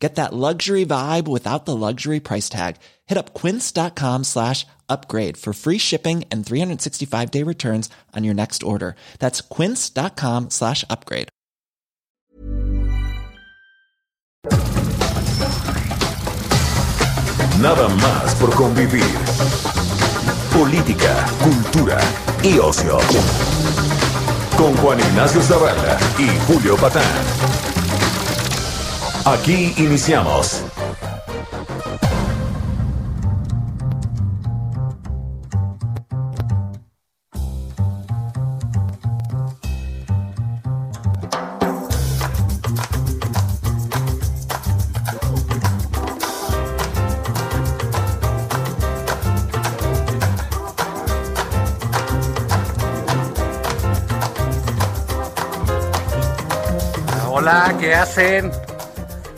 Get that luxury vibe without the luxury price tag. Hit up quince.com slash upgrade for free shipping and 365 day returns on your next order. That's quince.com slash upgrade. Nada más por convivir. Política, cultura y ocio. Con Juan Ignacio Zavala y Julio Patán. Aquí iniciamos. ¿qué hacen?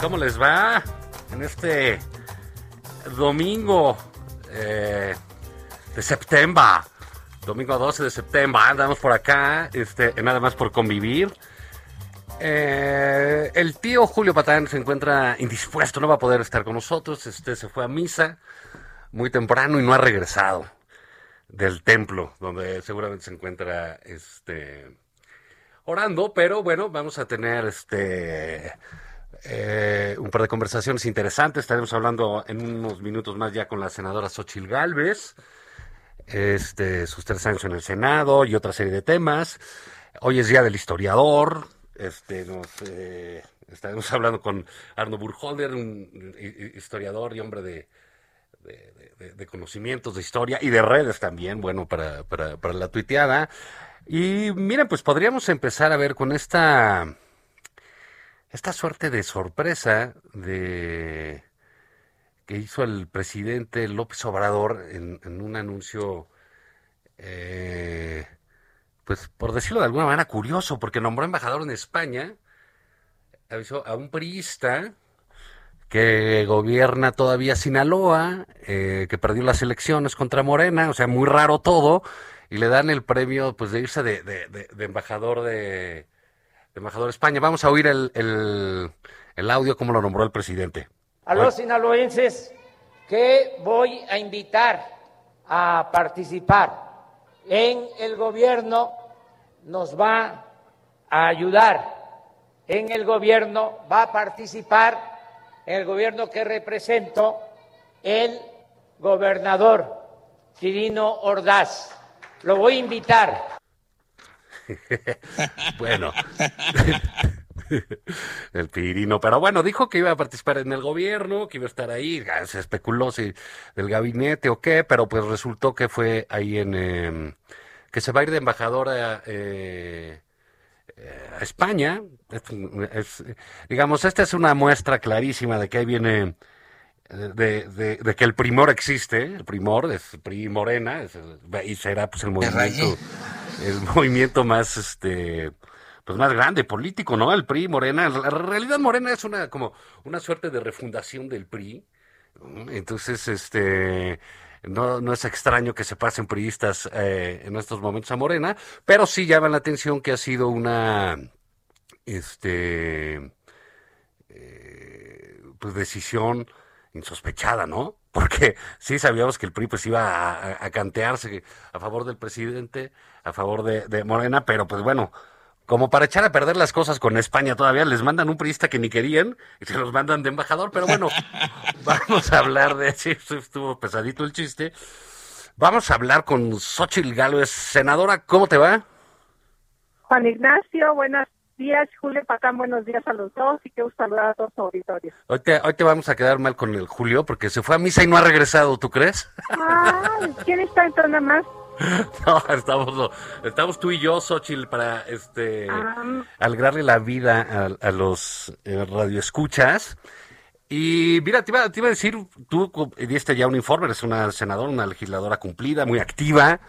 ¿Cómo les va? En este domingo eh, de septiembre, domingo 12 de septiembre, andamos por acá, este, nada más por convivir. Eh, el tío Julio Patán se encuentra indispuesto, no va a poder estar con nosotros, este, se fue a misa muy temprano y no ha regresado del templo, donde seguramente se encuentra este orando, pero bueno, vamos a tener este eh, un par de conversaciones interesantes. Estaremos hablando en unos minutos más ya con la senadora Xochil Gálvez, este, sus tres años en el Senado y otra serie de temas. Hoy es día del historiador. Este, nos eh, estaremos hablando con Arno Burholder, un historiador y hombre de, de, conocimientos de historia y de redes también, bueno, para, para, para la tuiteada. Y miren, pues podríamos empezar a ver con esta, esta suerte de sorpresa de que hizo el presidente López Obrador en, un anuncio, eh, pues por decirlo de alguna manera curioso, porque nombró embajador en España, avisó a un priista que gobierna todavía Sinaloa, eh, que perdió las elecciones contra Morena, o sea, muy raro todo, y le dan el premio pues de irse de embajador de, embajador de España. Vamos a oír el, el, el audio como lo nombró el presidente. A los sinaloenses que voy a invitar a participar en el gobierno nos va a ayudar, en el gobierno va a participar, en el gobierno que represento, el gobernador Quirino Ordaz lo voy a invitar. bueno. el Pirino, pero bueno, dijo que iba a participar en el gobierno, que iba a estar ahí, se especuló si del gabinete o qué, pero pues resultó que fue ahí en, eh, que se va a ir de embajadora eh, a España. Es, es, digamos, esta es una muestra clarísima de que ahí viene de, de, de, que el primor existe, el primor es PRI Morena, es y será pues el movimiento, el movimiento más este pues más grande político, ¿no? El PRI Morena, la realidad Morena es una como una suerte de refundación del PRI. Entonces, este no, no es extraño que se pasen priistas eh, en estos momentos a Morena, pero sí llama la atención que ha sido una este eh, pues decisión insospechada, ¿no? Porque sí sabíamos que el PRI pues iba a cantearse a favor del presidente, a favor de, de, Morena, pero pues bueno, como para echar a perder las cosas con España todavía, les mandan un priista que ni querían y se los mandan de embajador, pero bueno, vamos a hablar de, sí, estuvo pesadito el chiste, vamos a hablar con Xochitl Gálvez, senadora, ¿cómo te va? Juan Ignacio, buenas días, Julio Patán, buenos días a los dos y qué gusto saludar a todos los auditorios. Hoy te, hoy te vamos a quedar mal con el Julio porque se fue a misa y no ha regresado, ¿tú crees? Ah, ¿quién está entonces nada más? No, estamos, estamos tú y yo, Xochitl, para este um, alegrarle la vida a, a los eh, radioescuchas. Y mira, te iba, te iba, a decir, tú diste ya un informe, eres una senadora, una legisladora cumplida, muy activa.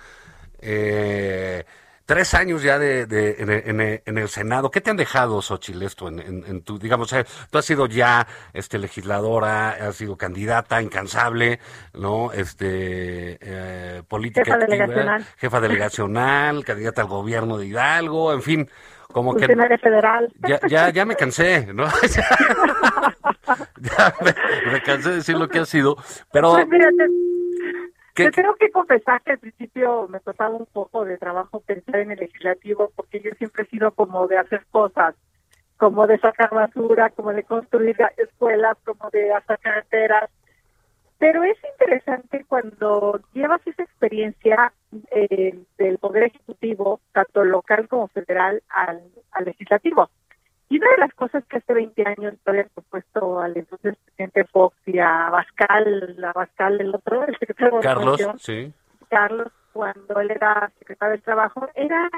Eh, tres años ya de, de en, el, Senado. ¿Qué te han dejado, Xochitl, esto en, en, tu, digamos, eh, tú has sido ya este legisladora, has sido candidata incansable, ¿no? Este, eh, política jefa delegacional. jefa delegacional, candidata al gobierno de Hidalgo, en fin, como que federal. Ya, ya, ya me cansé, ¿no? ya me, cansé de decir lo que ha sido, pero... Pues te tengo que confesar que al principio me costaba un poco de trabajo pensar en el legislativo porque yo siempre he sido como de hacer cosas, como de sacar basura, como de construir escuelas, como de hacer carreteras. Pero es interesante cuando llevas esa experiencia eh, del Poder Ejecutivo, tanto local como federal, al, al legislativo. Y una de las cosas que hace 20 años había propuesto al entonces presidente Fox y a Bascal, a Bascal el otro, el secretario de Carlos, sí. Carlos, cuando él era secretario del Trabajo, era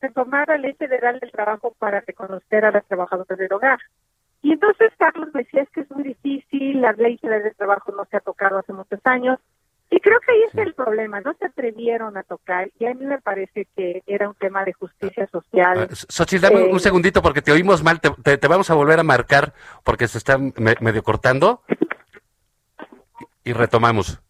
retomar la ley federal del trabajo para reconocer a las trabajadoras del hogar. Y entonces Carlos decía, es que es muy difícil, la ley federal del trabajo no se ha tocado hace muchos años, y creo que ahí es el problema, no se atrevieron a tocar y a mí me parece que era un tema de justicia social. Uh, Xochitl, dame un eh, segundito porque te oímos mal, te, te, vamos a volver a marcar porque se está medio cortando y retomamos.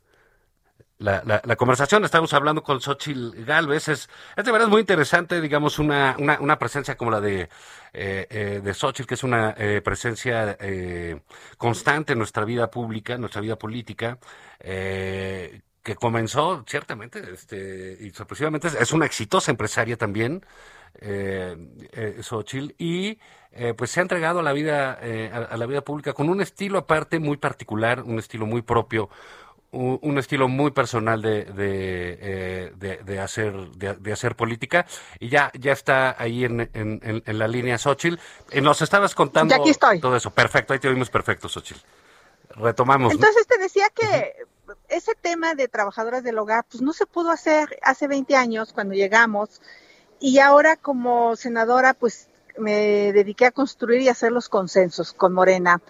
La, la, conversación, estamos hablando con Xochitl Galvez, es, es de verdad muy interesante, digamos, una, una, una presencia como la de, eh, eh, de Xochitl, que es una eh, presencia eh, constante en nuestra vida pública, en nuestra vida política, eh, que comenzó ciertamente este, y sorpresivamente es una exitosa empresaria también, eh, eh, Xochitl, y eh, pues se ha entregado a la vida a, la vida pública con un estilo aparte muy particular, un estilo muy propio, un, estilo muy personal de, de, de, hacer de, hacer política y ya ya está ahí en, en, en la línea Xochitl. Nos estabas contando todo eso. Perfecto, ahí te oímos perfecto, Xochitl. Retomamos. Entonces te decía que ese tema de trabajadoras del hogar, pues no se pudo hacer hace 20 años cuando llegamos y ahora como senadora, pues me dediqué a construir y hacer los consensos con Morena.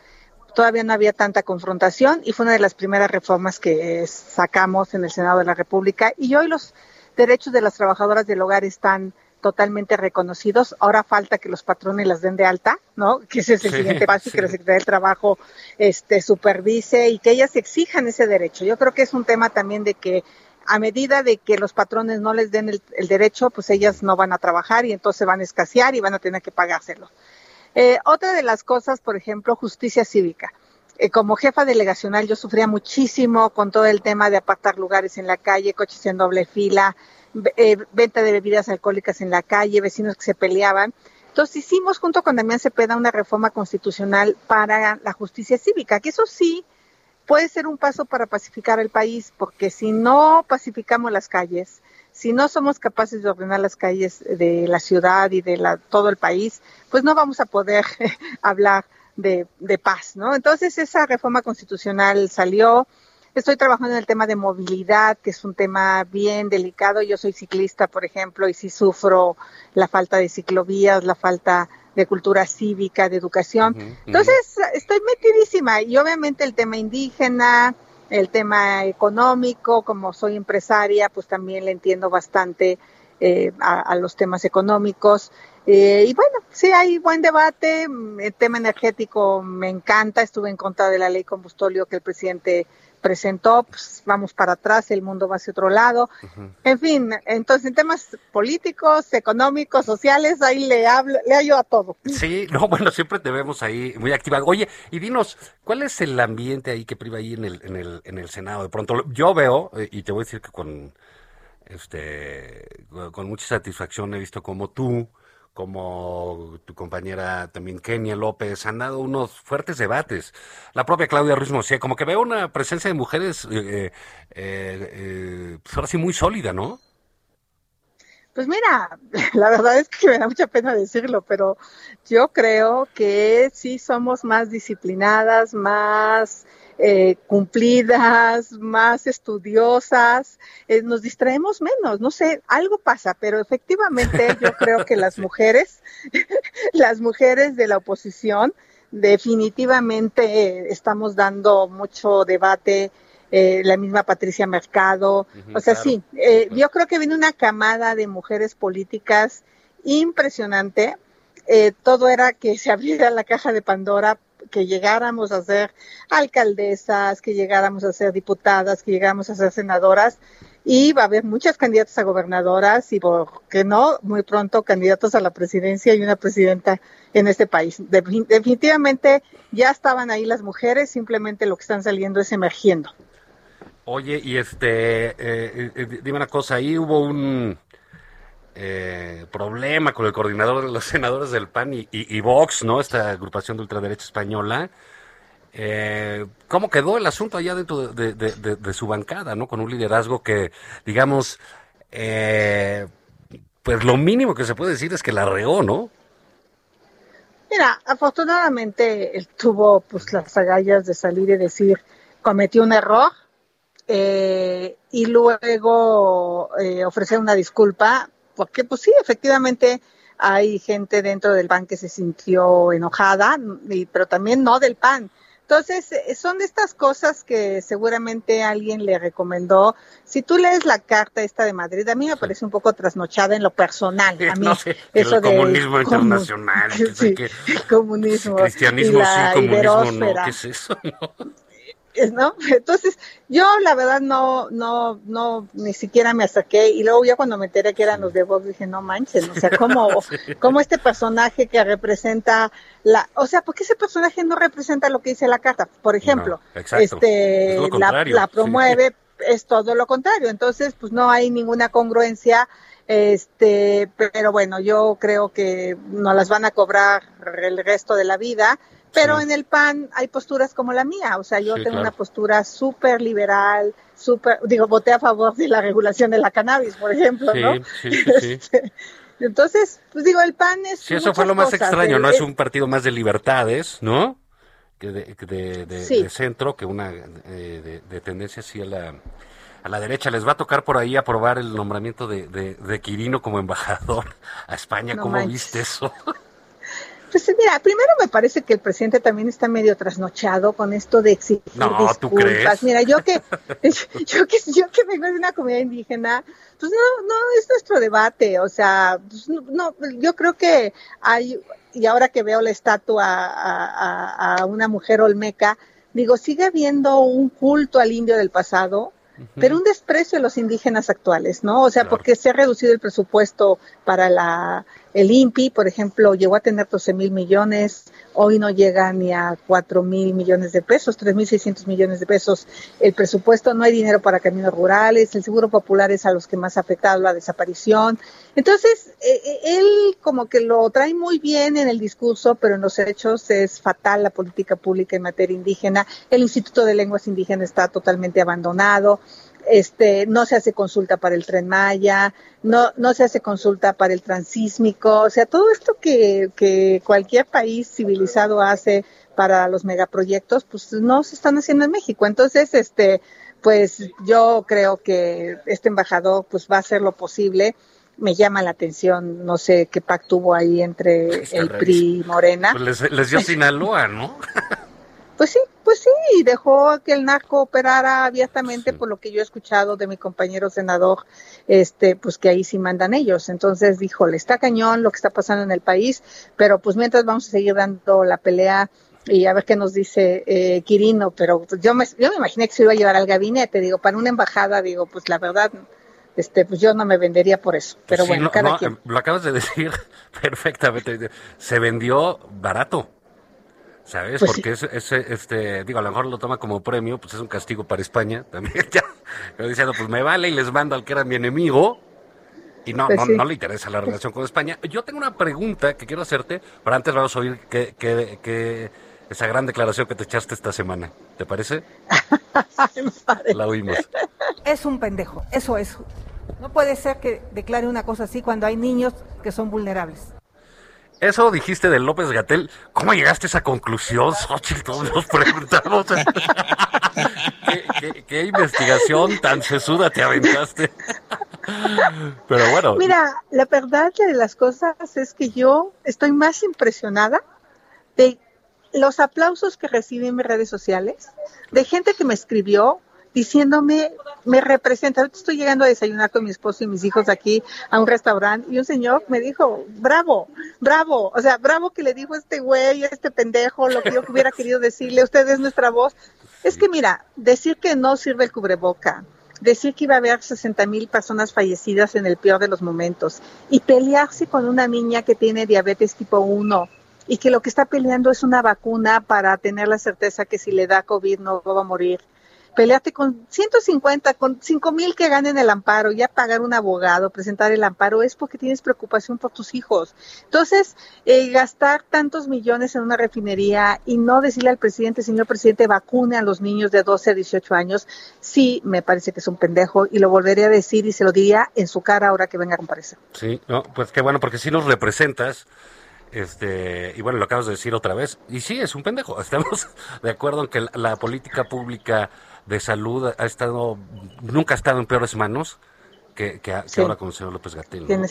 Todavía no había tanta confrontación y fue una de las primeras reformas que sacamos en el Senado de la República y hoy los derechos de las trabajadoras del hogar están totalmente reconocidos. Ahora falta que los patrones las den de alta, ¿no? Que ese es el siguiente paso y que la Secretaría del Trabajo este, supervise y que ellas exijan ese derecho. Yo creo que es un tema también de que a medida de que los patrones no les den el, derecho, pues ellas no van a trabajar y entonces van a escasear y van a tener que pagárselo. Eh, otra de las cosas, por ejemplo, justicia cívica. Eh, como jefa delegacional yo sufría muchísimo con todo el tema de apartar lugares en la calle, coches en doble fila, eh, venta de bebidas alcohólicas en la calle, vecinos que se peleaban. Entonces hicimos junto con Damián Cepeda una reforma constitucional para la justicia cívica, que eso sí puede ser un paso para pacificar el país, porque si no pacificamos las calles, si no somos capaces de ordenar las calles de la ciudad y de la, todo el país, pues no vamos a poder hablar de, de paz, ¿no? Entonces esa reforma constitucional salió, Estoy trabajando en el tema de movilidad, que es un tema bien delicado. Yo soy ciclista, por ejemplo, y sí sufro la falta de ciclovías, la falta de cultura cívica, de educación. Entonces, estoy metidísima y obviamente el tema indígena, el tema económico, como soy empresaria, pues también le entiendo bastante eh, a, los temas económicos. Eh, y bueno, sí hay buen debate. El tema energético me encanta. Estuve en contra de la ley combustóleo que el presidente presentó, pues vamos para atrás, el mundo va hacia otro lado. En fin, entonces en temas políticos, económicos, sociales, ahí le hablo, le hallo a todo. Sí, no, bueno, siempre te vemos ahí muy activa. Oye, y dinos, ¿cuál es el ambiente ahí que priva ahí en el, en el, en el Senado? De pronto, yo veo, eh, y te voy a decir que con, este, con mucha satisfacción he visto como tú, como tu compañera también Kenia López, han dado unos fuertes debates. La propia Claudia Ruiz Mosía, como que veo una presencia de mujeres, eh, eh, eh, pues ahora sí muy sólida, ¿no? Pues mira, la verdad es que me da mucha pena decirlo, pero yo creo que sí somos más disciplinadas, más eh, cumplidas, más estudiosas, eh, nos distraemos menos, no sé, algo pasa, pero efectivamente yo creo que las mujeres, las mujeres de la oposición, definitivamente estamos dando mucho debate eh, la misma Patricia Mercado. o sea, sí, eh, yo creo que viene una camada de mujeres políticas impresionante. Eh, todo era que se abriera la caja de Pandora, que llegáramos a ser alcaldesas, que llegáramos a ser diputadas, que llegáramos a ser senadoras y va a haber muchas candidatas a gobernadoras y, por qué no, muy pronto candidatos a la presidencia y una presidenta en este país. definitivamente ya estaban ahí las mujeres, simplemente lo que están saliendo es emergiendo. Oye, y este, eh, eh, dime una cosa, ahí hubo un eh, problema con el coordinador de los senadores del PAN y, Vox, ¿no? Esta agrupación de ultraderecha española. ¿Cómo quedó el asunto allá dentro de, su bancada, ¿no? Con un liderazgo que, digamos, pues lo mínimo que se puede decir es que la regó, ¿no? Mira, afortunadamente él tuvo pues las agallas de salir y decir cometió un error, eh, y luego eh, ofrecer una disculpa, porque pues sí, efectivamente hay gente dentro del PAN que se sintió enojada, pero también no del PAN. Entonces, eh, son de estas cosas que seguramente alguien le recomendó. Si tú lees la carta esta de Madrid, a mí me parece un poco trasnochada en lo personal. A mí, eso el comunismo internacional. Sí, comunismo. Cristianismo sí, comunismo no. ¿Qué es eso? ¿no? Entonces, yo la verdad no, no, no, ni siquiera me acerqué. Y luego ya cuando me enteré que eran los de Vox dije, no manches, o sea, ¿cómo, cómo este personaje que representa la, o sea, ¿por qué ese personaje no representa lo que dice la carta? Por ejemplo, este, la, la, promueve, es todo lo contrario, entonces, pues no hay ninguna congruencia, este, pero bueno, yo creo que no las van a cobrar el resto de la vida pero en el PAN hay posturas como la mía, o sea, yo tengo una postura súper liberal, súper, digo, voté a favor de la regulación de la cannabis, por ejemplo, ¿no? Sí, sí, este, Entonces, pues digo, el PAN es... Sí, eso fue lo más extraño, ¿no? Es un partido más de libertades, ¿no? Que de, de, centro, que una eh, de, tendencia así a la, a la derecha. Les va a tocar por ahí aprobar el nombramiento de, Quirino como embajador a España. ¿Cómo viste eso? Pues mira, primero me parece que el presidente también está medio trasnochado con esto de exigir disculpas. Mira, yo que, yo que, yo que vengo de una comunidad indígena, pues no, no es nuestro debate. O sea, pues no, yo creo que hay, y ahora que veo la estatua a, a una mujer olmeca, digo, sigue habiendo un culto al indio del pasado pero un desprecio a los indígenas actuales, ¿no? O sea, porque se ha reducido el presupuesto para la, el INPI, por ejemplo, llegó a tener 12 mil millones, hoy no llega ni a 4 mil millones de pesos, 3 mil 600 millones de pesos el presupuesto, no hay dinero para caminos rurales, el seguro popular es a los que más ha afectado la desaparición. Entonces, eh, eh, él como que lo trae muy bien en el discurso, pero en los hechos es fatal la política pública en materia indígena. El Instituto de Lenguas Indígenas está totalmente abandonado este, no se hace consulta para el tren Maya, no, no se hace consulta para el transísmico, o sea, todo esto que, que cualquier país civilizado hace para los megaproyectos, pues no se están haciendo en México. Entonces, este, pues yo creo que este embajador pues va a hacer lo posible. Me llama la atención, no sé qué pacto hubo ahí entre el PRI y Morena. Pues les, les dio Sinaloa, ¿no? Pues sí, pues sí, dejó que el narco operara abiertamente, por lo que yo he escuchado de mi compañero senador, este, pues que ahí sí mandan ellos. Entonces dijo, le está cañón lo que está pasando en el país, pero pues mientras vamos a seguir dando la pelea y a ver qué nos dice eh, Quirino, pero pues, yo me, yo me imaginé que se iba a llevar al gabinete, digo, para una embajada, digo, pues la verdad, este, pues yo no me vendería por eso. Pero bueno, cada quien. Lo acabas de decir perfectamente. Se vendió barato. ¿Sabes? Pues Porque ese, este, digo, a lo mejor lo toma como premio, pues es un castigo para España también, ya. Pero diciendo, pues me vale y les mando al que era mi enemigo. Y no, pues no, le interesa la relación con España. Yo tengo una pregunta que quiero hacerte, pero antes vamos a oír que, que, esa gran declaración que te echaste esta semana. ¿Te parece? La oímos. Es un pendejo, eso es. No puede ser que declare una cosa así cuando hay niños que son vulnerables. Eso dijiste de López Gatel. ¿Cómo llegaste a esa conclusión, Xochitl? Todos nos preguntamos. ¿Qué, investigación tan sesuda te aventaste? Pero bueno. Mira, la verdad de las cosas es que yo estoy más impresionada de los aplausos que recibí en mis redes sociales, de gente que me escribió diciéndome, me representa. Ahorita estoy llegando a desayunar con mi esposo y mis hijos aquí a un restaurante y un señor me dijo, bravo, bravo, o sea, bravo que le dijo este güey, este pendejo, lo que yo hubiera querido decirle, usted es nuestra voz. Es que mira, decir que no sirve el cubreboca, decir que iba a haber 60 mil personas fallecidas en el peor de los momentos y pelearse con una niña que tiene diabetes tipo 1 y que lo que está peleando es una vacuna para tener la certeza que si le da COVID no va a morir pelearte con 150, con 5 mil que ganen el amparo, ya pagar un abogado, presentar el amparo, es porque tienes preocupación por tus hijos. Entonces, eh, gastar tantos millones en una refinería y no decirle al presidente, señor presidente, vacune a los niños de 12 a 18 años, sí me parece que es un pendejo y lo volvería a decir y se lo diría en su cara ahora que venga a comparecer. Sí, no, pues qué bueno, porque si nos representas. Este, y bueno, lo acabas de decir otra vez, y sí, es un pendejo. Estamos de acuerdo en que la política pública de salud ha estado, nunca ha estado en peores manos que, que, ahora con el señor López Gatel. ¿no?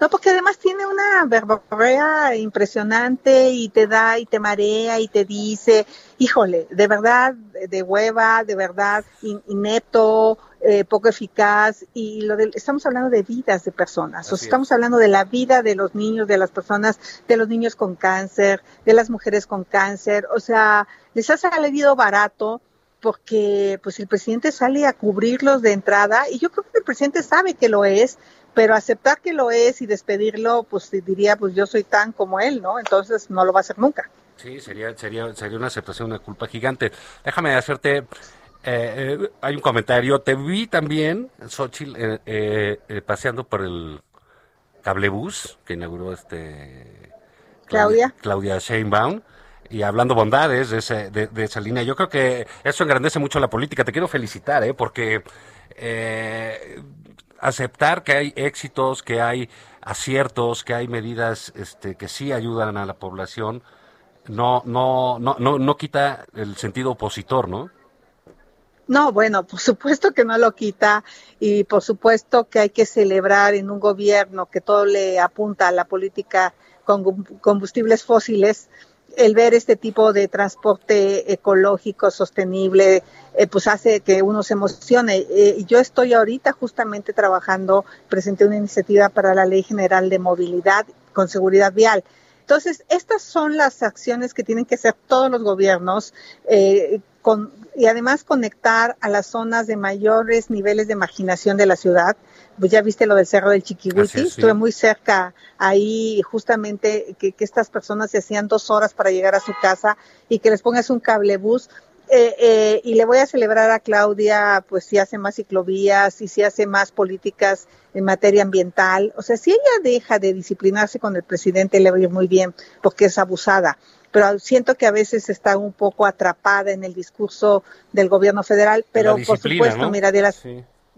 No, porque además tiene una verborrea impresionante y te da y te marea y te dice, híjole, de verdad, de hueva, de verdad, inepto, eh, poco eficaz. Y lo de, estamos hablando de vidas de personas, o sea, estamos hablando de la vida de los niños, de las personas, de los niños con cáncer, de las mujeres con cáncer. O sea, les ha salido barato porque pues el presidente sale a cubrirlos de entrada y yo creo que el presidente sabe que lo es, pero aceptar que lo es y despedirlo, pues diría, pues yo soy tan como él, ¿no? Entonces no lo va a hacer nunca. Sí, sería, sería, sería una aceptación, una culpa gigante. Déjame hacerte, eh, eh, hay un comentario, te vi también, Xochitl, eh, paseando por el cablebús que inauguró este... Claudia. Claudia Sheinbaum y hablando bondades de, ese, de, esa línea. Yo creo que eso engrandece mucho la política. Te quiero felicitar, ¿eh? porque eh, aceptar que hay éxitos, que hay aciertos, que hay medidas este, que sí ayudan a la población, no, no, no, no, no quita el sentido opositor, ¿no? No, bueno, por supuesto que no lo quita y por supuesto que hay que celebrar en un gobierno que todo le apunta a la política con combustibles fósiles, el ver este tipo de transporte ecológico, sostenible, eh, pues hace que uno se emocione. Eh, yo estoy ahorita justamente trabajando, presenté una iniciativa para la Ley General de Movilidad con Seguridad Vial. Entonces, estas son las acciones que tienen que hacer todos los gobiernos eh, con, y además conectar a las zonas de mayores niveles de marginación de la ciudad pues ya viste lo del Cerro del Chiquihuiti, estuve muy cerca ahí justamente que, estas personas se hacían dos horas para llegar a su casa y que les pongas un cablebús. Eh, eh, y le voy a celebrar a Claudia, pues si hace más ciclovías y si hace más políticas en materia ambiental. O sea, si ella deja de disciplinarse con el presidente, le va a ir muy bien, porque es abusada. Pero siento que a veces está un poco atrapada en el discurso del gobierno federal, pero por supuesto, mira, de las,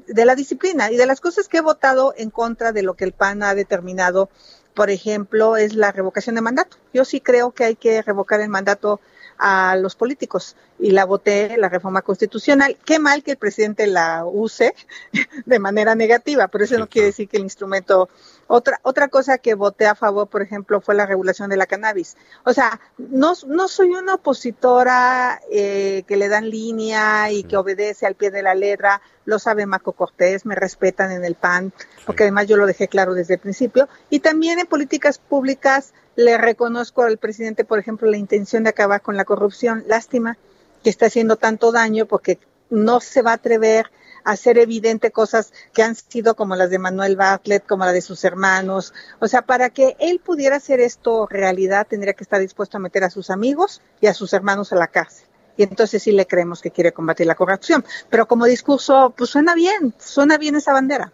de la disciplina y de las cosas que he votado en contra de lo que el PAN ha determinado, por ejemplo, es la revocación de mandato. Yo sí creo que hay que revocar el mandato a los políticos y la voté la reforma constitucional. Qué mal que el presidente la use de manera negativa, pero eso no quiere decir que el instrumento otra, otra cosa que voté a favor, por ejemplo, fue la regulación de la cannabis. O sea, no, no soy una opositora eh, que le dan línea y que obedece al pie de la letra. Lo sabe Marco Cortés, me respetan en el PAN, porque además yo lo dejé claro desde el principio. Y también en políticas públicas le reconozco al presidente, por ejemplo, la intención de acabar con la corrupción. Lástima que está haciendo tanto daño porque no se va a atrever hacer evidente cosas que han sido como las de Manuel Bartlett, como la de sus hermanos. O sea, para que él pudiera hacer esto realidad, tendría que estar dispuesto a meter a sus amigos y a sus hermanos a la cárcel. Y entonces sí le creemos que quiere combatir la corrupción. Pero como discurso, pues suena bien, suena bien esa bandera.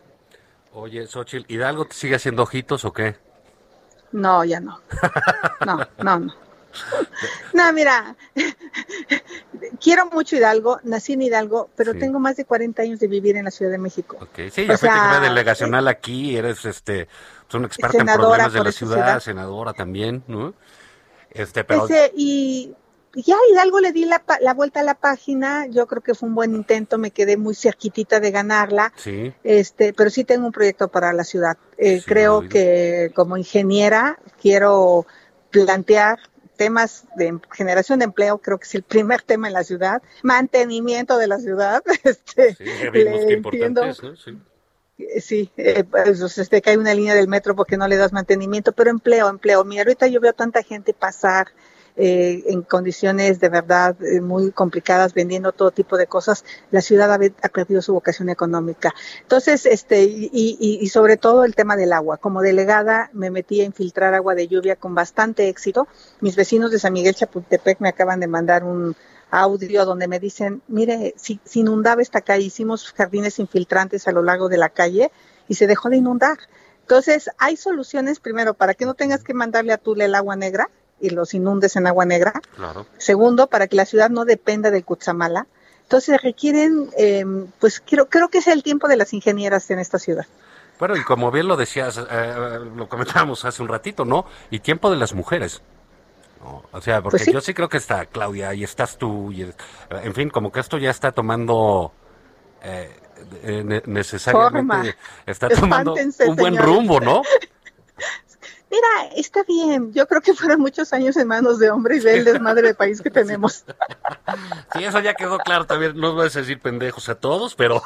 Oye, Xochitl, ¿Hidalgo te sigue haciendo ojitos o qué? No, ya no. No, no, no. No, mira, quiero mucho Hidalgo, nací en Hidalgo, pero tengo más de 40 años de vivir en la Ciudad de México. Okay. Sí, ya fuiste delegacional aquí, eres este, una experta en problemas de la ciudad, senadora también, ¿no? Este, pero... y ya Hidalgo le di la, la, vuelta a la página, yo creo que fue un buen intento, me quedé muy cerquitita de ganarla, sí. este, pero sí tengo un proyecto para la ciudad. Eh, creo que como ingeniera quiero plantear temas de generación de empleo, creo que es el primer tema en la ciudad, mantenimiento de la ciudad, este, sí, le entiendo. Sí. Sí, eh, pues, este, que hay una línea del metro porque no le das mantenimiento, pero empleo, empleo. Mira, ahorita yo veo tanta gente pasar eh, en condiciones de verdad eh, muy complicadas, vendiendo todo tipo de cosas, la ciudad ha, perdido su vocación económica. Entonces, este, y, y, y, sobre todo el tema del agua. Como delegada me metí a infiltrar agua de lluvia con bastante éxito. Mis vecinos de San Miguel Chapultepec me acaban de mandar un audio donde me dicen, mire, si, si inundaba esta calle, hicimos jardines infiltrantes a lo largo de la calle y se dejó de inundar. Entonces, hay soluciones, primero, para que no tengas que mandarle a Tule el agua negra, y los inundes en agua negra. Claro. Segundo, para que la ciudad no dependa del Cutzamala. Entonces requieren, eh, pues creo, creo que es el tiempo de las ingenieras en esta ciudad. Bueno, y como bien lo decías, eh, lo comentábamos hace un ratito, ¿no? Y tiempo de las mujeres. O sea, porque pues yo sí creo que está Claudia y estás tú, y, en fin, como que esto ya está tomando eh, necesariamente, está tomando un buen rumbo, ¿no? Mira, está bien. Yo creo que fueron muchos años en manos de hombre y ve el desmadre de país que tenemos. Sí, eso ya quedó claro. También no vas a decir pendejos a todos, pero.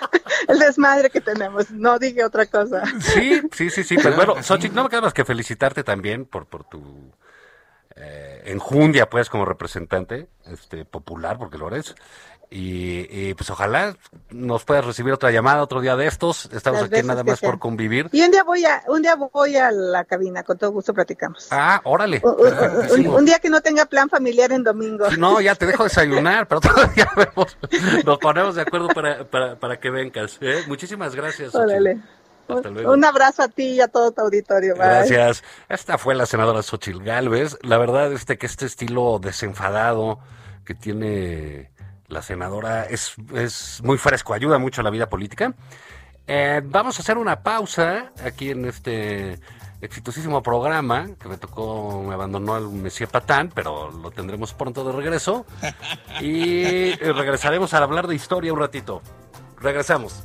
el desmadre que tenemos. No dije otra cosa. Sí, sí, sí, sí. Pero bueno, Xochitl, no me queda más que felicitarte también por, por tu eh, enjundia, pues, como representante este popular, porque lo eres. Y, pues ojalá nos puedas recibir otra llamada otro día de estos. Estamos aquí nada más por convivir. Y un día voy a un día voy a la cabina, con todo gusto platicamos. Ah, órale. Un, día que no tenga plan familiar en domingo. No, ya te dejo desayunar, pero todavía vemos, nos ponemos de acuerdo para, para, para que vengas. ¿eh? Muchísimas gracias. Órale. Hasta luego. Un abrazo a ti y a todo tu auditorio. Gracias. Esta fue la senadora Xochil Galvez. La verdad este que este estilo desenfadado que tiene la senadora es, es muy fresco, ayuda mucho a la vida política. Eh, vamos a hacer una pausa aquí en este exitosísimo programa que me tocó, me abandonó el Monsieur Patán, pero lo tendremos pronto de regreso. Y regresaremos a hablar de historia un ratito. Regresamos.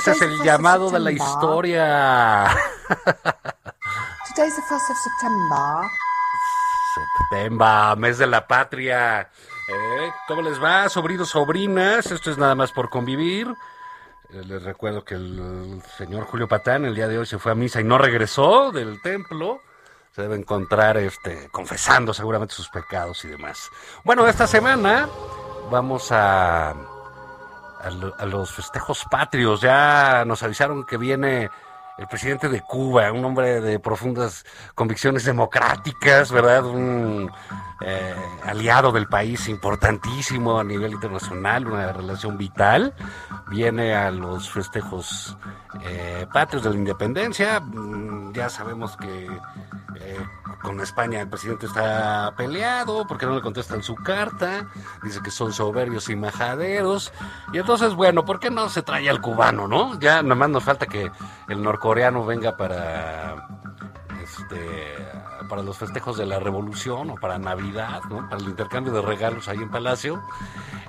Ese es el llamado de la historia. Today's the first of September. September, mes de la patria. ¿Eh? ¿Cómo les va, sobrinos, sobrinas? Esto es nada más por convivir. Eh, les recuerdo que el señor Julio Patán el día de hoy se fue a misa y no regresó del templo. Se debe encontrar este, confesando seguramente sus pecados y demás. Bueno, esta semana vamos a a, los festejos patrios. Ya nos avisaron que viene el presidente de Cuba, un hombre de profundas convicciones democráticas, ¿verdad? Un eh, aliado del país importantísimo a nivel internacional, una relación vital. Viene a los festejos eh, patrios de la independencia. Mm, ya sabemos que eh, con España el presidente está peleado porque no le contestan su carta, dice que son soberbios y majaderos, y entonces, bueno, ¿por qué no se trae al cubano, no? Ya nada más nos falta que el norcoreano venga para este para los festejos de la revolución o para Navidad, ¿no? Para el intercambio de regalos ahí en Palacio.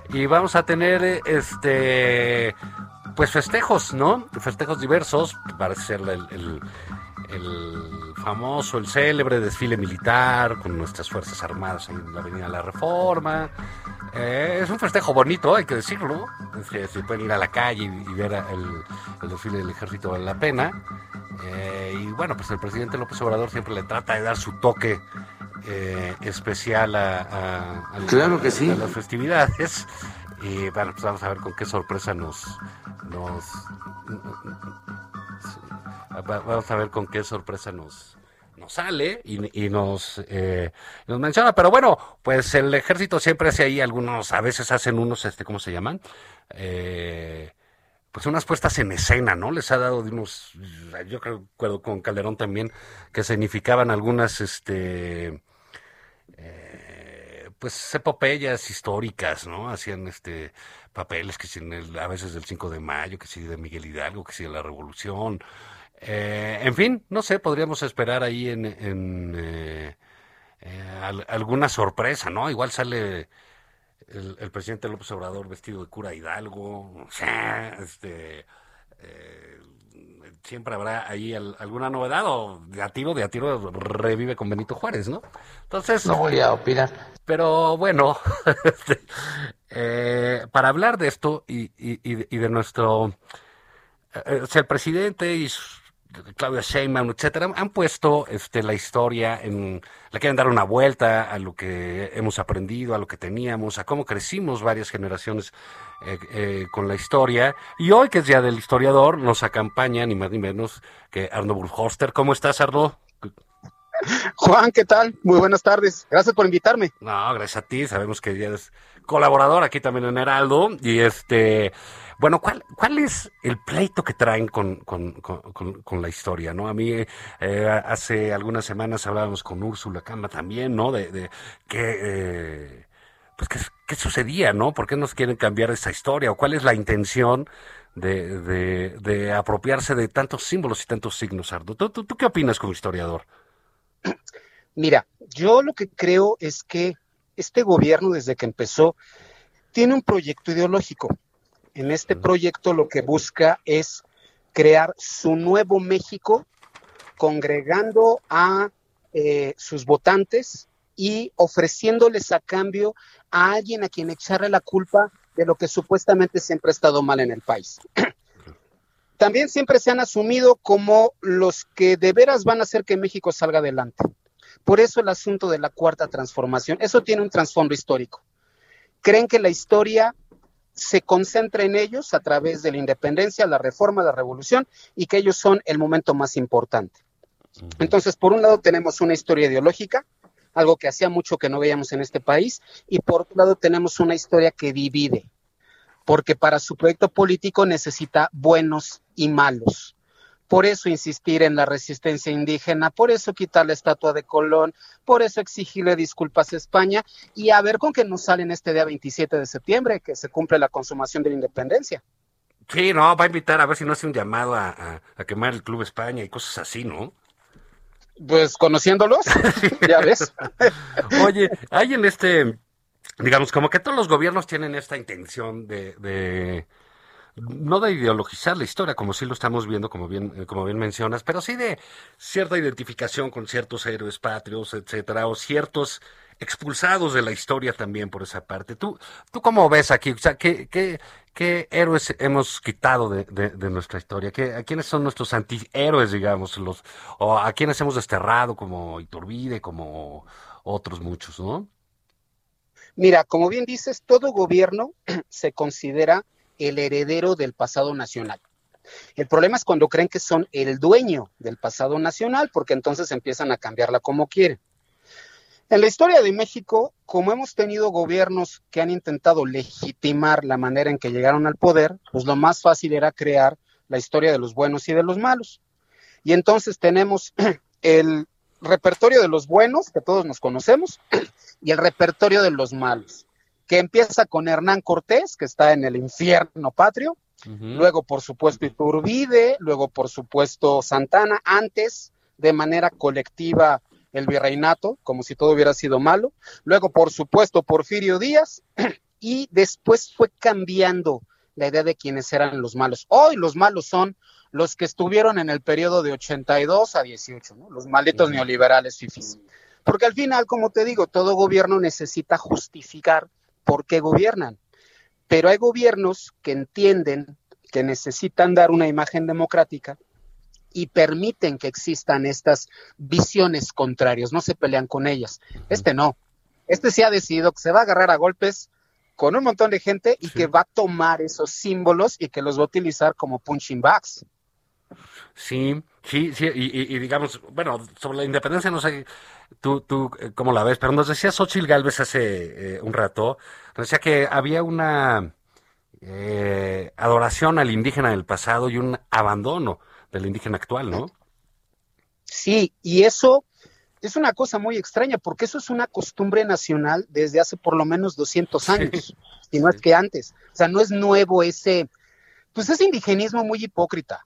Y vamos a tener este pues festejos, ¿no? Festejos diversos, parece ser el famoso, el célebre desfile militar con nuestras Fuerzas Armadas en la Avenida La Reforma. Eh, es un festejo bonito, hay que decirlo. se pueden ir a la calle y, ver el, desfile del ejército vale la pena. Eh, y bueno, pues el presidente López Obrador siempre le trata de dar su toque eh, especial a, claro que sí. a las festividades. Y bueno, pues vamos a ver con qué sorpresa nos, nos vamos a ver con qué sorpresa nos, nos sale y, nos, eh, nos menciona. Pero bueno, pues el ejército siempre hace ahí algunos, a veces hacen unos, este, ¿cómo se llaman? Eh, pues unas puestas en escena, ¿no? Les ha dado de unos, yo creo con Calderón también, que significaban algunas, este, eh, pues epopeyas históricas, ¿no? Hacían este papeles que si a veces del 5 de mayo, que si de Miguel Hidalgo, que si de la Revolución, eh, en fin, no sé, podríamos esperar ahí en, eh, eh, alguna sorpresa, ¿no? Igual sale el, presidente López Obrador vestido de cura Hidalgo, o sea, este, siempre habrá ahí alguna novedad o de a tiro, de a tiro revive con Benito Juárez, ¿no? Entonces... No voy a opinar. Pero bueno, este, para hablar de esto y, y de nuestro... o sea, el presidente y Claudia Sheinbaum, etcétera, han puesto este, la historia en, le quieren dar una vuelta a lo que hemos aprendido, a lo que teníamos, a cómo crecimos varias generaciones eh, eh, con la historia. Y hoy, que es Día del Historiador, nos acompaña ni más ni menos que Arno Brujhoster. ¿Cómo estás, Arno? Juan, ¿qué tal? Muy buenas tardes. Gracias por invitarme. No, gracias a ti. Sabemos que ya eres colaborador aquí también en Heraldo. Y este, bueno, ¿cuál, ¿cuál es el pleito que traen con, con, con, la historia? ¿no? A mí eh, hace algunas semanas hablábamos con Úrsula Cama también, ¿no? De, que, eh, pues, ¿qué, sucedía, ¿no? ¿Por qué nos quieren cambiar esta historia? ¿O cuál es la intención de, de, apropiarse de tantos símbolos y tantos signos, Ardo? ¿Tú, tú, tú qué opinas como historiador? Mira, yo lo que creo es que este gobierno, desde que empezó, tiene un proyecto ideológico en este proyecto lo que busca es crear su nuevo México, congregando a eh, sus votantes y ofreciéndoles a cambio a alguien a quien echarle la culpa de lo que supuestamente siempre ha estado mal en el país. También siempre se han asumido como los que de veras van a hacer que México salga adelante. Por eso el asunto de la cuarta transformación, eso tiene un trasfondo histórico. Creen que la historia se concentra en ellos a través de la independencia, la reforma, la revolución y que ellos son el momento más importante. Entonces, por un lado tenemos una historia ideológica, algo que hacía mucho que no veíamos en este país, y por otro lado tenemos una historia que divide, porque para su proyecto político necesita buenos y malos. Por eso insistir en la resistencia indígena, por eso quitar la estatua de Colón, por eso exigirle disculpas a España y a ver con qué nos sale en este día 27 de septiembre, que se cumple la consumación de la independencia. Sí, no, va a invitar a ver si no hace un llamado a, quemar el Club España y cosas así, ¿no? Pues conociéndolos, ya ves. Oye, hay en este, digamos, como que todos los gobiernos tienen esta intención de no de ideologizar la historia, como sí lo estamos viendo, como bien, eh, como bien mencionas, pero sí de cierta identificación con ciertos héroes patrios, etcétera, o ciertos expulsados de la historia también por esa parte. ¿Tú, tú cómo ves aquí? O sea, ¿qué, qué, qué héroes hemos quitado de, de, nuestra historia? ¿Qué, ¿A quiénes son nuestros antihéroes, digamos? los O a quiénes hemos desterrado, como Iturbide, como otros muchos, ¿no? Mira, como bien dices, todo gobierno se considera el heredero del pasado nacional. El problema es cuando creen que son el dueño del pasado nacional, porque entonces empiezan a cambiarla como quieren. En la historia de México, como hemos tenido gobiernos que han intentado legitimar la manera en que llegaron al poder, pues lo más fácil era crear la historia de los buenos y de los malos. Y entonces tenemos el repertorio de los buenos, que todos nos conocemos, y el repertorio de los malos que empieza con Hernán Cortés, que está en el infierno patrio, luego por supuesto Iturbide, luego por supuesto Santana, antes de manera colectiva el virreinato, como si todo hubiera sido malo, luego por supuesto Porfirio Díaz, y después fue cambiando la idea de quiénes eran los malos. Hoy los malos son los que estuvieron en el periodo de 82 a 18, ¿no? los malditos neoliberales fifis. Porque al final, como te digo, todo gobierno necesita justificar por qué gobiernan. Pero hay gobiernos que entienden que necesitan dar una imagen democrática y permiten que existan estas visiones contrarias, no se pelean con ellas. Este no. Este sí ha decidido que se va a agarrar a golpes con un montón de gente y que va a tomar esos símbolos y que los va a utilizar como punching bags. Sí, sí, sí, y, digamos, bueno, sobre la independencia no sé tú, tú eh, cómo la ves, pero nos decía Xochitl Galvez hace eh, un rato, nos decía que había una eh, adoración al indígena del pasado y un abandono del indígena actual, ¿no? Sí, y eso es una cosa muy extraña, porque eso es una costumbre nacional desde hace por lo menos 200 años, y no es que antes. O sea, no es nuevo ese, pues ese indigenismo muy hipócrita,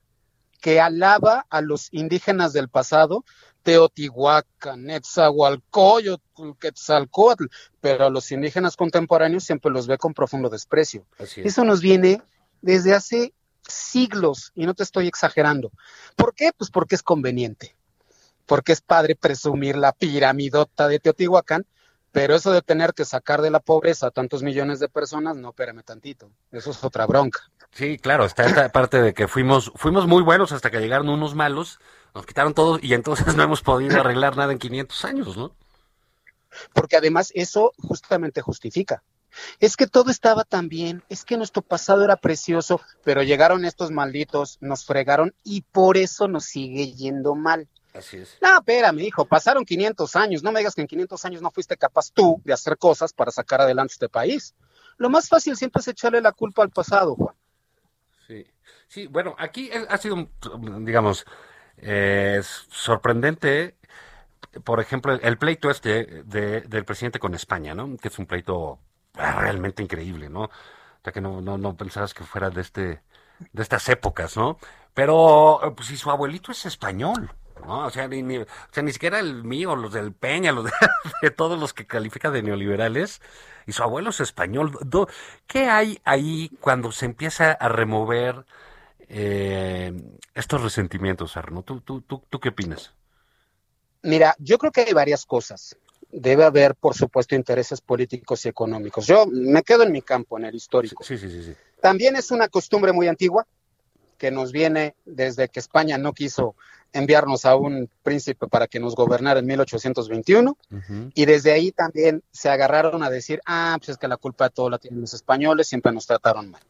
que alaba a los indígenas del pasado, Teotihuacán, Netzahualcoyotl, Quetzalcoatl, pero a los indígenas contemporáneos siempre los ve con profundo desprecio. Eso nos viene desde hace siglos, y no te estoy exagerando. ¿Por qué? Pues porque es conveniente, porque es padre presumir la piramidota de Teotihuacán, pero eso de tener que sacar de la pobreza a tantos millones de personas, no, espérame tantito, eso es otra bronca. Sí, claro, está esta parte de que fuimos, fuimos muy buenos hasta que llegaron unos malos, nos quitaron todo y entonces no hemos podido arreglar nada en 500 años, ¿no? Porque además eso justamente justifica es que todo estaba tan bien, es que nuestro pasado era precioso, pero llegaron estos malditos, nos fregaron y por eso nos sigue yendo mal. Así es. No, espérame, hijo, pasaron 500 años, no me digas que en 500 años no fuiste capaz tú de hacer cosas para sacar adelante este país. Lo más fácil siempre es echarle la culpa al pasado, Juan. Sí, sí, bueno, aquí ha sido, digamos, eh, sorprendente, por ejemplo, el, pleito este del presidente con España, ¿no? Que es un pleito realmente increíble, ¿no? O sea, que no, no, no pensabas que fuera de este de estas épocas, ¿no? Pero, eh, pues si su abuelito es español, ¿no? O sea, ni, ni, o sea, ni siquiera el mío, los del Peña, los de, todos los que califica de neoliberales, y su abuelo es español. ¿Qué hay ahí cuando se empieza a remover eh, estos resentimientos, Arno? ¿Tú, tú, tú, ¿Tú qué opinas? Mira, yo creo que hay varias cosas debe haber, por supuesto, intereses políticos y económicos. Yo me quedo en mi campo, en el histórico. Sí, sí, sí, También es una costumbre muy antigua que nos viene desde que España no quiso enviarnos a un príncipe para que nos gobernara en 1821 y desde ahí también se agarraron a decir, ah, pues es que la culpa de todo la tienen los españoles, siempre nos trataron mal.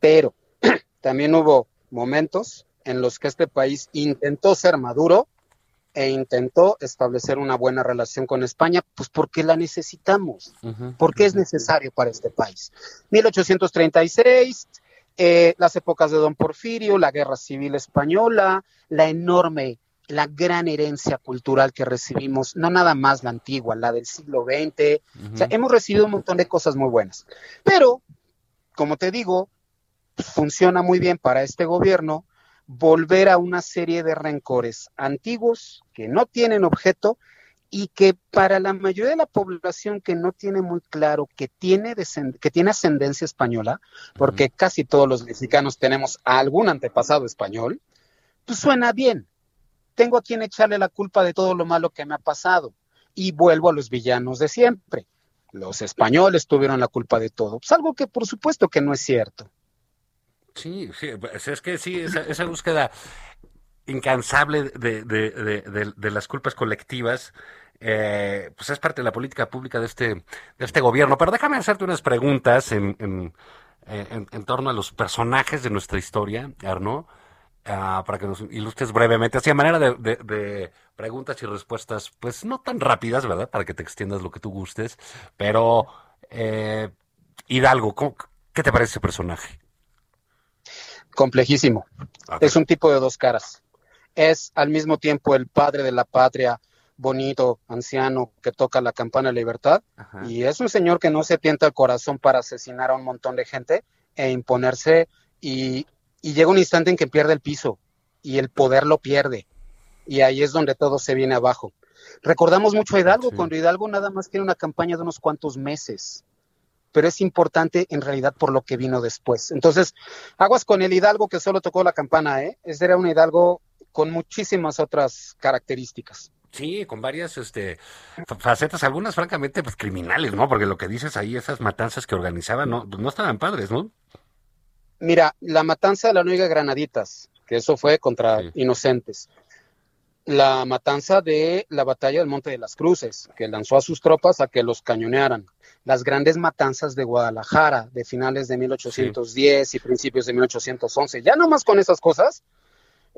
Pero también hubo momentos en los que este país intentó ser maduro e intentó establecer una buena relación con España, pues porque la necesitamos, porque es necesario para este país. 1836, eh, las épocas de Don Porfirio, la Guerra Civil Española, la enorme, la gran herencia cultural que recibimos, no nada más la antigua, la del siglo XX, o sea, hemos recibido un montón de cosas muy buenas. Pero, como te digo, funciona muy bien para este gobierno volver a una serie de rencores antiguos que no tienen objeto y que para la mayoría de la población que no tiene muy claro que tiene, que tiene ascendencia española, porque casi todos los mexicanos tenemos algún antepasado español, pues suena bien. Tengo a quien echarle la culpa de todo lo malo que me ha pasado y vuelvo a los villanos de siempre. Los españoles tuvieron la culpa de todo. Pues algo que por supuesto que no es cierto. Sí, sí, pues, es que sí, esa, búsqueda incansable de, de, de, las culpas colectivas, eh, pues es parte de la política pública de este, de este gobierno. Pero déjame hacerte unas preguntas en, en, en, torno a los personajes de nuestra historia, Arno, ah, para que nos ilustres brevemente, así a manera de, preguntas y respuestas, pues no tan rápidas, ¿verdad? Para que te extiendas lo que tú gustes, pero eh, Hidalgo, ¿qué te parece ese personaje? complejísimo. Es un tipo de dos caras. Es al mismo tiempo el padre de la patria, bonito, anciano, que toca la campana de libertad, y es un señor que no se tienta el corazón para asesinar a un montón de gente e imponerse, y, llega un instante en que pierde el piso, y el poder lo pierde, y ahí es donde todo se viene abajo. Recordamos mucho a Hidalgo, cuando Hidalgo nada más tiene una campaña de unos cuantos meses, pero es importante en realidad por lo que vino después. Entonces, aguas con el Hidalgo que solo tocó la campana, ¿eh? Ese era un Hidalgo con muchísimas otras características. Sí, con varias este, facetas, algunas francamente pues criminales, ¿no? Porque lo que dices ahí, esas matanzas que organizaban, no, no estaban padres, ¿no? Mira, la matanza de la Nueva Granaditas, que eso fue contra inocentes. La matanza de la batalla del Monte de las Cruces, que lanzó a sus tropas a que los cañonearan. Las grandes matanzas de Guadalajara, de finales de 1810 y principios de 1811. Ya nomás con esas cosas,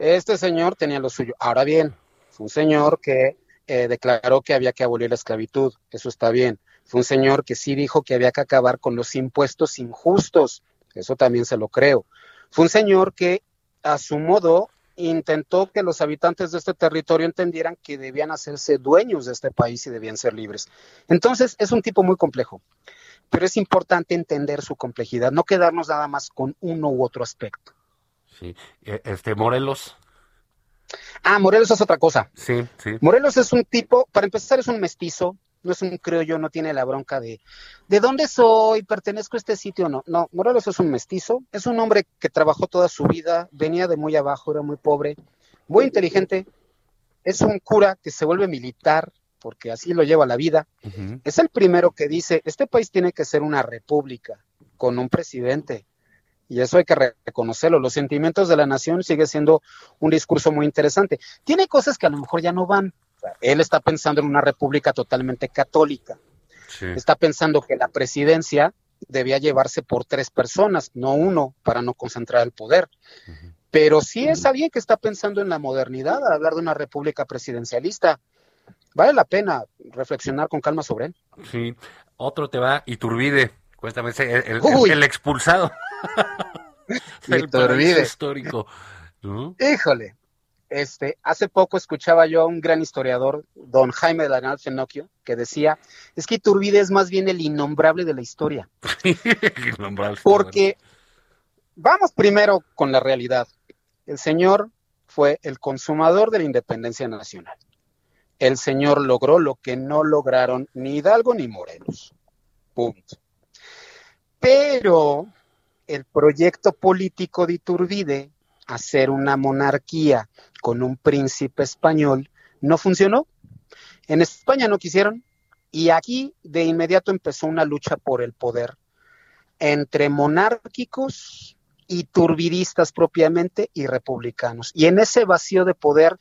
este señor tenía lo suyo. Ahora bien, fue un señor que eh, declaró que había que abolir la esclavitud. Eso está bien. Fue un señor que sí dijo que había que acabar con los impuestos injustos eso también se lo creo. Fue un señor que a su modo intentó que los habitantes de este territorio entendieran que debían hacerse dueños de este país y debían ser libres. Entonces es un tipo muy complejo, pero es importante entender su complejidad, no quedarnos nada más con uno u otro aspecto. Sí, e, este Morelos. Ah, Morelos es otra cosa. Sí, sí. Morelos es un tipo, para empezar es un mestizo, no es un criollo, no tiene la bronca de ¿de dónde soy? ¿Pertenezco a este sitio? No, no, Morelos es un mestizo, es un hombre que trabajó toda su vida, venía de muy abajo, era muy pobre, muy inteligente, es un cura que se vuelve militar porque así lo lleva la vida. Es el primero que dice, este país tiene que ser una república con un presidente. Y eso hay que reconocerlo. Los sentimientos de la nación sigue siendo un discurso muy interesante. Tiene cosas que a lo mejor ya no van, él está pensando en una república totalmente católica. Está pensando que la presidencia debía llevarse por tres personas, no uno, para no concentrar el poder. Pero sí es alguien que está pensando en la modernidad, al hablar de una república presidencialista. Vale la pena reflexionar con calma sobre él. Sí, otro te va, Iturbide, cuéntame, el, el, expulsado. Iturbide. histórico. Híjole, este, hace poco escuchaba yo a un gran historiador, don Jaime de la Fenocchio, que decía, es que Iturbide es más bien el innombrable de la historia. Porque vamos primero con la realidad. El señor fue el consumador de la independencia nacional. El señor logró lo que no lograron ni Hidalgo ni Morelos. Punto. Pero el proyecto político de Iturbide hacer una monarquía con un príncipe español no funcionó. En España no quisieron y aquí de inmediato empezó una lucha por el poder entre monárquicos y turbidistas propiamente y republicanos. Y en ese vacío de poder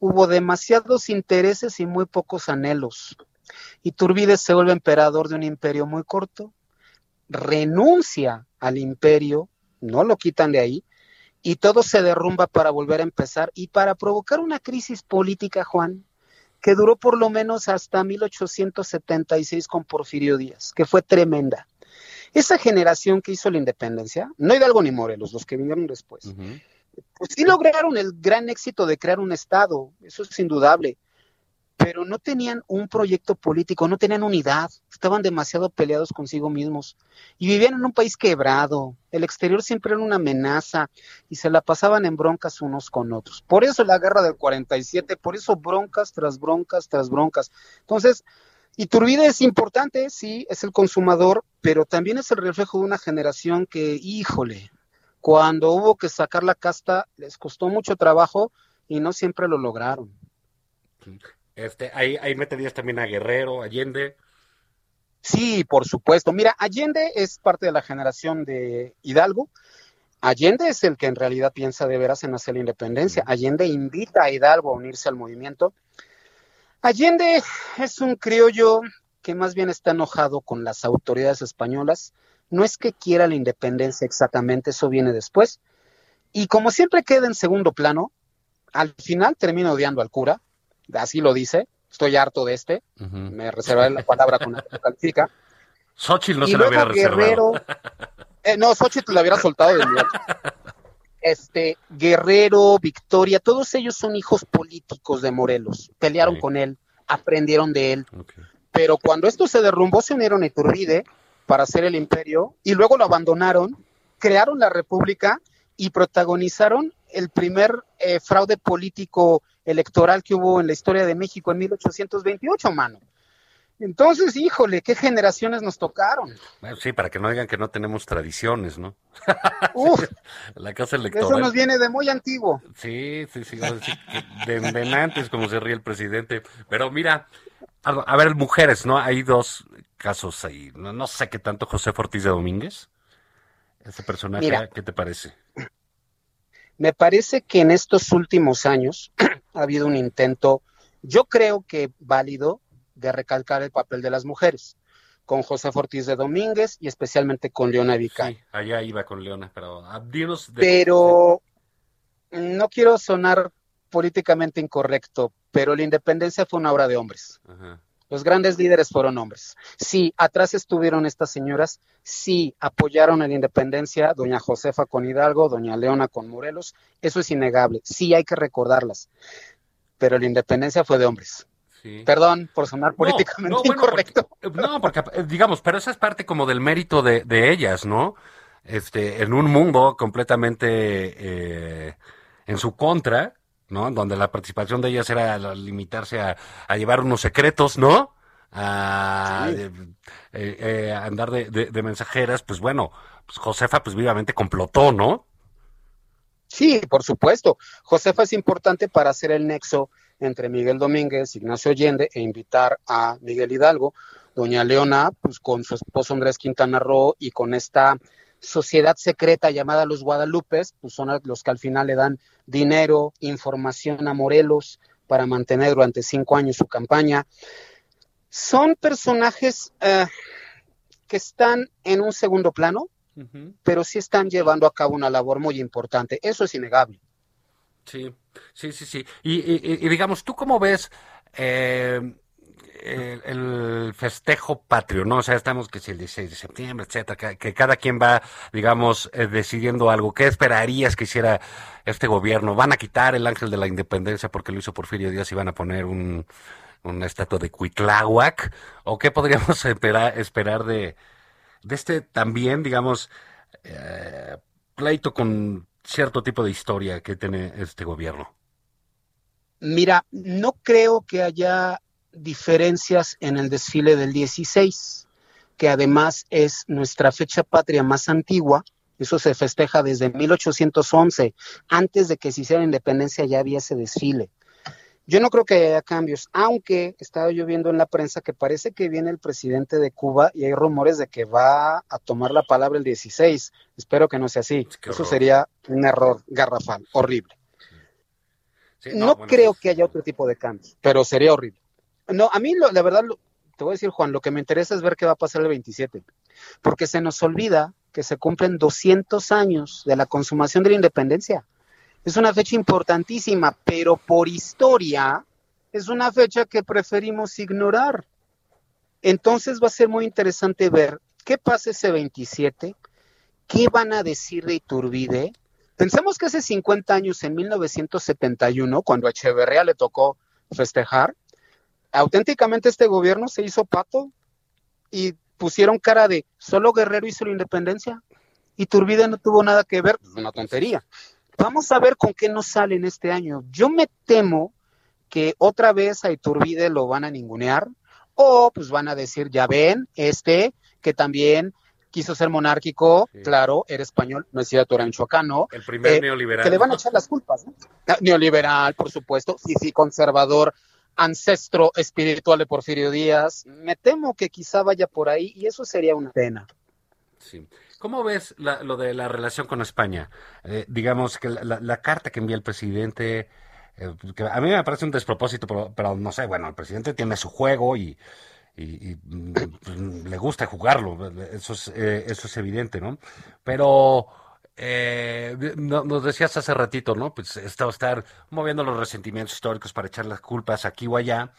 hubo demasiados intereses y muy pocos anhelos. Y Turbide se vuelve emperador de un imperio muy corto, renuncia al imperio, no lo quitan de ahí, y todo se derrumba para volver a empezar y para provocar una crisis política, Juan, que duró por lo menos hasta 1876 con Porfirio Díaz, que fue tremenda. Esa generación que hizo la independencia, no Hidalgo ni Morelos, los que vinieron después, pues sí lograron el gran éxito de crear un Estado, eso es indudable, pero no tenían un proyecto político, no tenían unidad, estaban demasiado peleados consigo mismos y vivían en un país quebrado. El exterior siempre era una amenaza y se la pasaban en broncas unos con otros. Por eso la guerra del 47, por eso broncas tras broncas tras broncas. Entonces, Iturbide es importante, sí, es el consumador, pero también es el reflejo de una generación que, híjole, cuando hubo que sacar la casta les costó mucho trabajo y no siempre lo lograron. Este, ahí, ahí meterías también a Guerrero, Allende. Sí, por supuesto. Mira, Allende es parte de la generación de Hidalgo. Allende es el que en realidad piensa de veras en hacer la independencia. Allende invita a Hidalgo a unirse al movimiento. Allende es un criollo que más bien está enojado con las autoridades españolas. No es que quiera la independencia exactamente, eso viene después. Y como siempre queda en segundo plano, al final termina odiando al cura, así lo dice, estoy harto de este, me reservaré la palabra con la que califica. Xochitl no se la hubiera Guerrero, eh, no, Xochitl la hubiera soltado de Este, Guerrero, Victoria, todos ellos son hijos políticos de Morelos, pelearon con él, aprendieron de él. Pero cuando esto se derrumbó, se unieron a Iturbide para hacer el imperio y luego lo abandonaron, crearon la república y protagonizaron el primer eh, fraude político electoral que hubo en la historia de México en 1828, mano. Entonces, híjole, ¿qué generaciones nos tocaron? sí, para que no digan que no tenemos tradiciones, ¿no? Uf, la casa electoral. Eso nos viene de muy antiguo. Sí, sí, sí, de, de antes, como se ríe el presidente. Pero mira, a, ver, mujeres, ¿no? Hay dos casos ahí. No, sé qué tanto José Ortiz de Domínguez. Ese personaje, ¿qué te parece? Me parece que en estos últimos años ha habido un intento, yo creo que válido, de recalcar el papel de las mujeres, con José Ortiz de Domínguez y especialmente con Leona. Sí, allá iba con Leona, pero ah, Pero no quiero sonar políticamente incorrecto, pero la independencia fue una obra de hombres. Los grandes líderes fueron hombres. Sí, atrás estuvieron estas señoras, sí, apoyaron a la independencia, doña Josefa con Hidalgo, doña Leona con Morelos, eso es innegable, sí hay que recordarlas, pero la independencia fue de hombres. Perdón por sonar políticamente incorrecto. No, porque eh, digamos, pero esa es parte como del mérito de, ellas, ¿no? Este, en un mundo completamente eh, en su contra, ¿no? Donde la participación de ellas era limitarse a, llevar unos secretos, ¿no? A, andar de, mensajeras, pues bueno, pues Josefa pues vivamente complotó, ¿no? Sí, por supuesto. Josefa es importante para hacer el nexo entre Miguel Domínguez, Ignacio Allende e invitar a Miguel Hidalgo, doña Leona, pues con su esposo Andrés Quintana Roo y con esta sociedad secreta llamada los Guadalupes, pues son los que al final le dan dinero, información a Morelos para mantener durante cinco años su campaña. Son personajes eh, que están en un segundo plano, pero sí están llevando a cabo una labor muy importante. Eso es innegable. Sí, sí, sí, sí. Y, digamos, ¿tú cómo ves eh, el, festejo patrio, ¿no? O sea, estamos que si el 16 de septiembre, etcétera, que, cada quien va, digamos, eh, decidiendo algo. ¿Qué esperarías que hiciera este gobierno? ¿Van a quitar el ángel de la independencia porque lo hizo Porfirio Díaz y van a poner un, una estatua de Cuitláhuac? ¿O qué podríamos esperar, de, de este también, digamos, eh, pleito con cierto tipo de historia que tiene este gobierno? Mira, no creo que haya diferencias en el desfile del 16, que además es nuestra fecha patria más antigua. Eso se festeja desde 1811. Antes de que se hiciera la independencia ya había ese desfile. Yo no creo que haya cambios, aunque estaba yo viendo en la prensa que parece que viene el presidente de Cuba y hay rumores de que va a tomar la palabra el 16. Espero que no sea así. Eso sería un error garrafal, horrible. no, creo que haya otro tipo de cambios, pero sería horrible. No, a mí la verdad, te voy a decir Juan, lo que me interesa es ver qué va a pasar el 27, porque se nos olvida que se cumplen 200 años de la consumación de la independencia. Es una fecha importantísima, pero por historia es una fecha que preferimos ignorar. Entonces va a ser muy interesante ver qué pasa ese 27, qué van a decir de Iturbide. Pensemos que hace 50 años, en 1971, cuando a Echeverría le tocó festejar, auténticamente este gobierno se hizo pato y pusieron cara de solo Guerrero hizo la independencia. Iturbide no tuvo nada que ver, una tontería. Vamos a ver con qué nos sale en este año. Yo me temo que otra vez a Iturbide lo van a ningunear o pues van a decir, ya ven, este que también quiso ser monárquico, claro, era español, no es cierto, era michoacano. El primer eh, neoliberal. Que le van a echar las culpas. Ah, neoliberal, por supuesto, sí, sí, conservador, ancestro espiritual de Porfirio Díaz. Me temo que quizá vaya por ahí y eso sería una pena. Sí. ¿Cómo ves lo de la relación con España? Eh, digamos que la, carta que envía el presidente, eh, que a mí me parece un despropósito, pero, no sé, bueno, el presidente tiene su juego y, mm, pues, le gusta jugarlo, eso es, eh, eso es evidente, ¿no? Pero nos decías hace ratito, ¿no? Pues estar moviendo los resentimientos históricos para echar las culpas aquí o allá.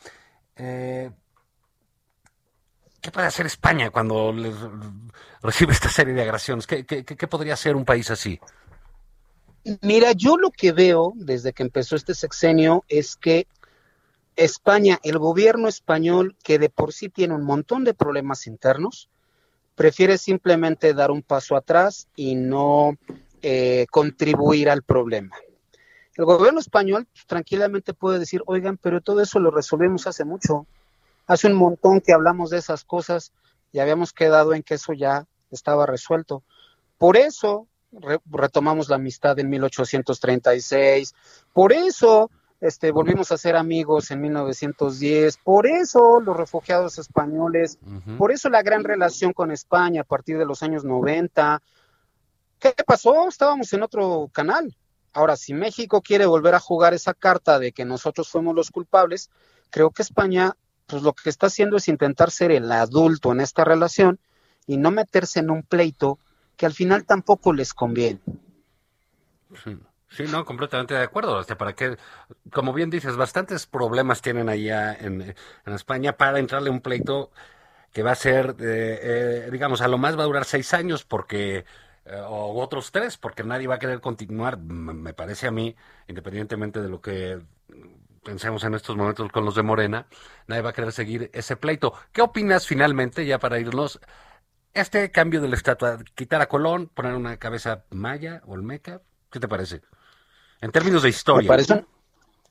¿Qué puede hacer España cuando recibe esta serie de agresiones? ¿Qué, podría hacer un país así? Mira, yo lo que veo desde que empezó este sexenio es que España, el gobierno español, que de por sí tiene un montón de problemas internos, prefiere simplemente dar un paso atrás y no eh, contribuir al problema. El gobierno español pues, tranquilamente puede decir, oigan, pero todo eso lo resolvimos hace mucho Hace un montón que hablamos de esas cosas y habíamos quedado en que eso ya estaba resuelto. Por eso retomamos la amistad en 1836, por eso este, volvimos a ser amigos en 1910, por eso los refugiados españoles, por eso la gran relación con España a partir de los años 90. ¿Qué pasó? Estábamos en otro canal. Ahora, si México quiere volver a jugar esa carta de que nosotros fuimos los culpables, creo que España, pues lo que está haciendo es intentar ser el adulto en esta relación y no meterse en un pleito que al final tampoco les conviene. Sí. no, completamente de acuerdo. O para que, como bien dices, bastantes problemas tienen allá en, España para entrarle un pleito que va a ser, eh, digamos, a lo más va a durar seis años porque eh, o otros tres, porque nadie va a querer continuar, me parece a mí, independientemente de lo que pensemos en estos momentos con los de Morena, nadie va a querer seguir ese pleito. ¿Qué opinas finalmente, ya para irnos, este cambio de la estatua, quitar a Colón, poner una cabeza maya o olmeca? ¿Qué te parece? En términos de historia.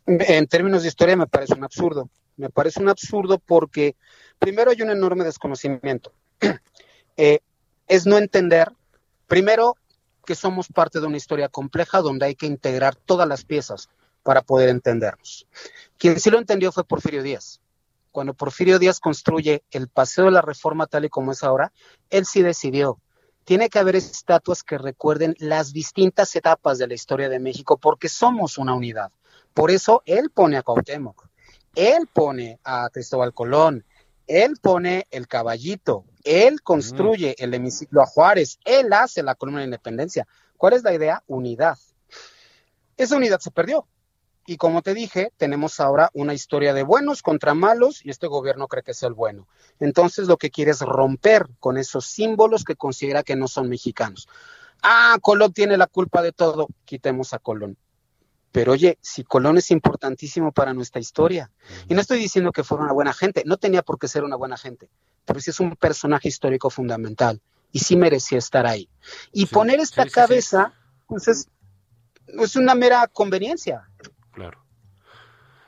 en términos de historia me parece un absurdo. Me parece un absurdo porque primero hay un enorme desconocimiento. Eh, es no entender Primero, que somos parte de una historia compleja donde hay que integrar todas las piezas para poder entendernos. Quien sí lo entendió fue Porfirio Díaz. Cuando Porfirio Díaz construye el Paseo de la Reforma tal y como es ahora, él sí decidió. Tiene que haber estatuas que recuerden las distintas etapas de la historia de México porque somos una unidad. Por eso él pone a Cuauhtémoc, él pone a Cristóbal Colón, él pone el caballito, él construye el hemiciclo a Juárez, él hace la columna de independencia. ¿Cuál es la idea? Unidad. Esa unidad se perdió. Y como te dije, tenemos ahora una historia de buenos contra malos y este gobierno cree que es el bueno. Entonces lo que quiere es romper con esos símbolos que considera que no son mexicanos. Ah, Colón tiene la culpa de todo. Quitemos a Colón. Pero oye, si Colón es importantísimo para nuestra historia, y no estoy diciendo que fuera una buena gente, no tenía por qué ser una buena gente, pero sí es un personaje histórico fundamental y sí merecía estar ahí. Y poner esta cabeza, pues es, es una mera conveniencia. Claro.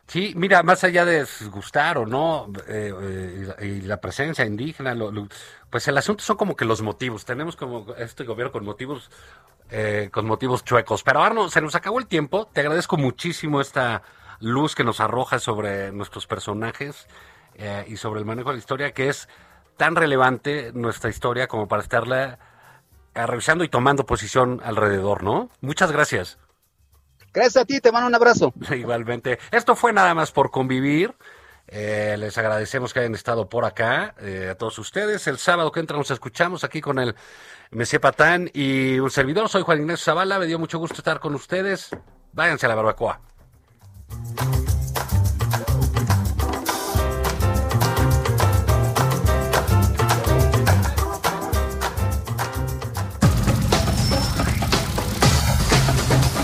Sí, mira, más allá de gustar o no, eh, eh, y, la, presencia indígena, pues el asunto son como que los motivos. Tenemos como este gobierno con motivos eh, con motivos chuecos. Pero Arno, se nos acabó el tiempo. Te agradezco muchísimo esta luz que nos arroja sobre nuestros personajes eh, y sobre el manejo de la historia, que es tan relevante nuestra historia como para estarla eh, revisando y tomando posición alrededor, ¿no? Muchas gracias. Gracias a ti, te mando un abrazo. Igualmente. Esto fue nada más por convivir. Eh, les agradecemos que hayan estado por acá, eh, a todos ustedes. El sábado que entra nos escuchamos aquí con el Messi Patán y un servidor. Soy Juan Ignacio Zavala, me dio mucho gusto estar con ustedes. Váyanse a la barbacoa.